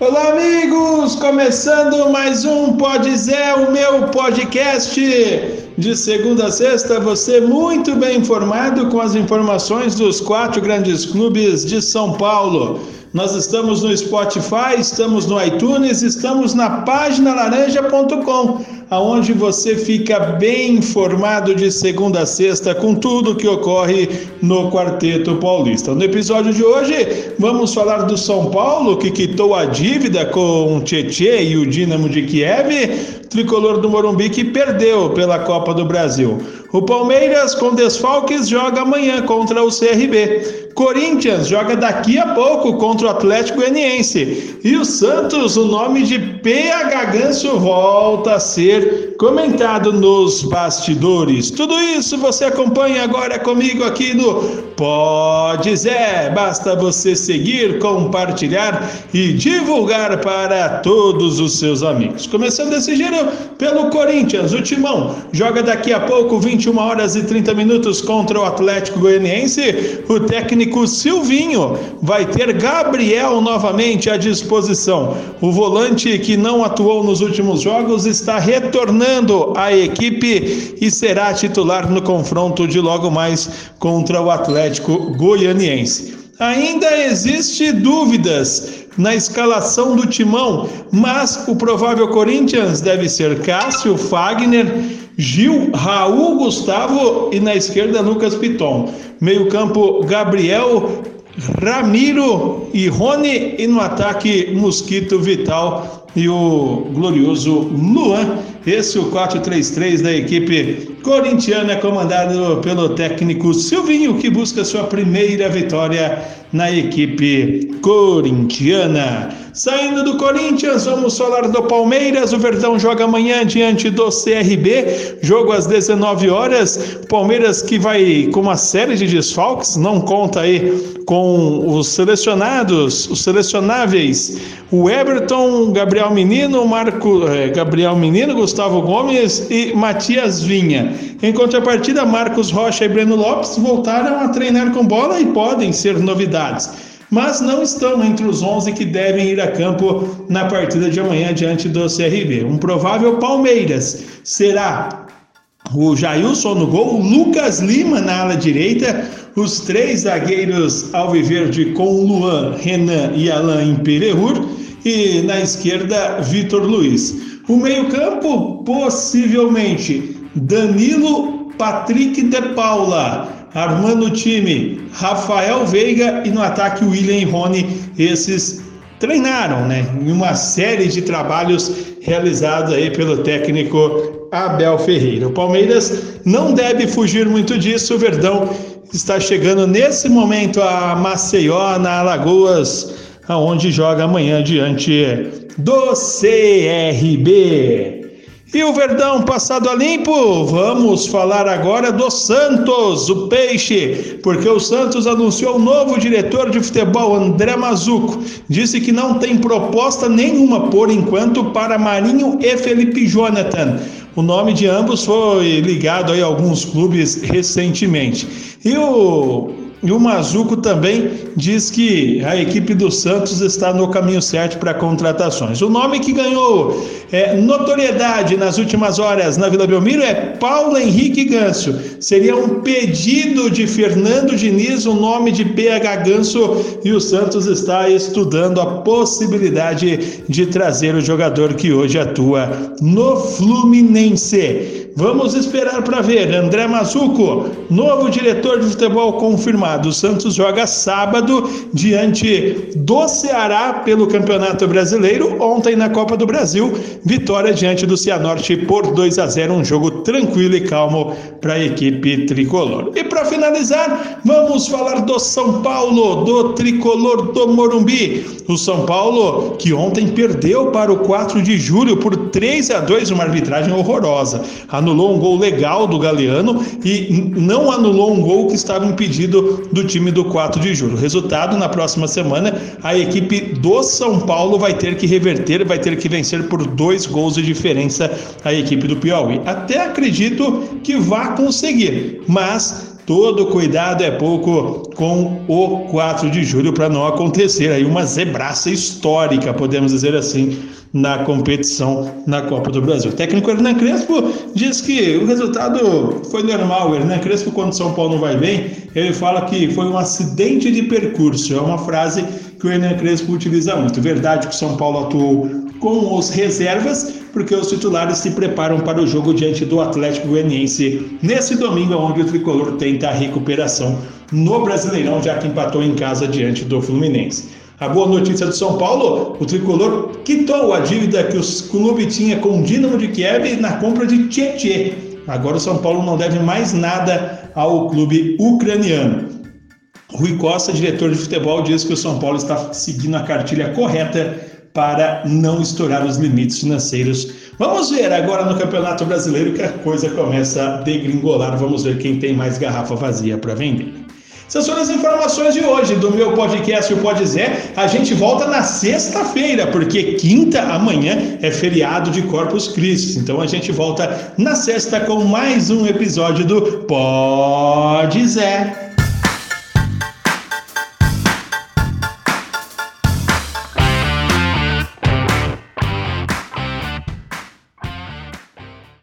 Olá, amigos! Começando mais um Pode Zé, o meu podcast. De segunda a sexta, você muito bem informado com as informações dos quatro grandes clubes de São Paulo. Nós estamos no Spotify, estamos no iTunes, estamos na página laranja.com, aonde você fica bem informado de segunda a sexta com tudo que ocorre no Quarteto Paulista. No episódio de hoje, vamos falar do São Paulo, que quitou a dívida com o Tietê e o Dínamo de Kiev, tricolor do Morumbi que perdeu pela Copa do Brasil. O Palmeiras, com desfalques, joga amanhã contra o CRB. Corinthians joga daqui a pouco contra o Atlético Goianiense. E o Santos, o nome de PH Ganso, volta a ser comentado nos bastidores. Tudo isso você acompanha agora comigo aqui no Pode Zé. Basta você seguir, compartilhar e divulgar para todos os seus amigos. Começando desse giro pelo Corinthians, o Timão joga daqui a pouco 20 21 horas e 30 minutos contra o Atlético Goianiense. O técnico Silvinho vai ter Gabriel novamente à disposição. O volante que não atuou nos últimos jogos está retornando à equipe e será titular no confronto de logo mais contra o Atlético Goianiense. Ainda existe dúvidas na escalação do timão, mas o provável Corinthians deve ser Cássio, Fagner Gil, Raul Gustavo e na esquerda Lucas Piton. Meio-campo Gabriel, Ramiro e Rony e no ataque Mosquito Vital e o glorioso Luan. Esse é o 4-3-3 da equipe corintiana, comandado pelo técnico Silvinho, que busca sua primeira vitória na equipe corintiana. Saindo do Corinthians, vamos falar do Palmeiras. O Verdão joga amanhã diante do CRB, jogo às 19 horas. Palmeiras que vai com uma série de desfalques, não conta aí com os selecionados, os selecionáveis. O Everton, Gabriel Menino, Marco, eh, Gabriel Menino, Gustavo Gomes e Matias Vinha. Em contrapartida, Marcos Rocha e Breno Lopes voltaram a treinar com bola e podem ser novidades mas não estão entre os 11 que devem ir a campo na partida de amanhã diante do CRB. Um provável Palmeiras será o Jailson no gol, o Lucas Lima na ala direita, os três zagueiros alviverde com Luan, Renan e Alain Pereur e na esquerda Vitor Luiz. O meio-campo, possivelmente Danilo Patrick de Paula, armando o time Rafael Veiga e no ataque William e Rony, esses treinaram, né, em uma série de trabalhos realizados aí pelo técnico Abel Ferreira. O Palmeiras não deve fugir muito disso, o Verdão está chegando nesse momento a Maceió, na Alagoas, aonde joga amanhã diante do CRB. E o Verdão passado a limpo? Vamos falar agora do Santos, o Peixe, porque o Santos anunciou o novo diretor de futebol, André Mazuco. Disse que não tem proposta nenhuma por enquanto para Marinho e Felipe Jonathan. O nome de ambos foi ligado a alguns clubes recentemente. E o e o Mazuco também diz que a equipe do Santos está no caminho certo para contratações. O nome que ganhou é, notoriedade nas últimas horas na Vila Belmiro é Paulo Henrique Ganso. Seria um pedido de Fernando Diniz, o nome de PH Ganso, e o Santos está estudando a possibilidade de trazer o jogador que hoje atua no Fluminense. Vamos esperar para ver. André Mazuco, novo diretor de futebol confirmado. O Santos joga sábado diante do Ceará pelo Campeonato Brasileiro. Ontem na Copa do Brasil, vitória diante do Cianorte por 2 a 0, um jogo tranquilo e calmo para a equipe tricolor. E para finalizar, vamos falar do São Paulo, do tricolor do Morumbi. O São Paulo que ontem perdeu para o 4 de julho por 3 a 2, uma arbitragem horrorosa. A anulou um gol legal do Galeano e não anulou um gol que estava impedido do time do 4 de julho. Resultado, na próxima semana, a equipe do São Paulo vai ter que reverter, vai ter que vencer por dois gols de diferença a equipe do Piauí. Até acredito que vá conseguir, mas todo cuidado é pouco com o 4 de julho para não acontecer aí uma zebraça histórica, podemos dizer assim, na competição na Copa do Brasil. O técnico Hernan Crespo diz que o resultado foi normal. O Hernan Crespo, quando São Paulo não vai bem, ele fala que foi um acidente de percurso. É uma frase que o Hernan Crespo utiliza muito. Verdade que o São Paulo atuou com os reservas, porque os titulares se preparam para o jogo diante do Atlético Goianiense nesse domingo, onde o tricolor tenta a recuperação no Brasileirão, já que empatou em casa diante do Fluminense. A boa notícia do São Paulo, o tricolor quitou a dívida que o clube tinha com o Dinamo de Kiev na compra de Tietê. Agora o São Paulo não deve mais nada ao clube ucraniano. Rui Costa, diretor de futebol, diz que o São Paulo está seguindo a cartilha correta para não estourar os limites financeiros. Vamos ver agora no Campeonato Brasileiro que a coisa começa a degringolar. Vamos ver quem tem mais garrafa vazia para vender. Essas foram as informações de hoje do meu podcast, o Pode Zé. A gente volta na sexta-feira, porque quinta, amanhã, é feriado de Corpus Christi. Então a gente volta na sexta com mais um episódio do Pode Zé.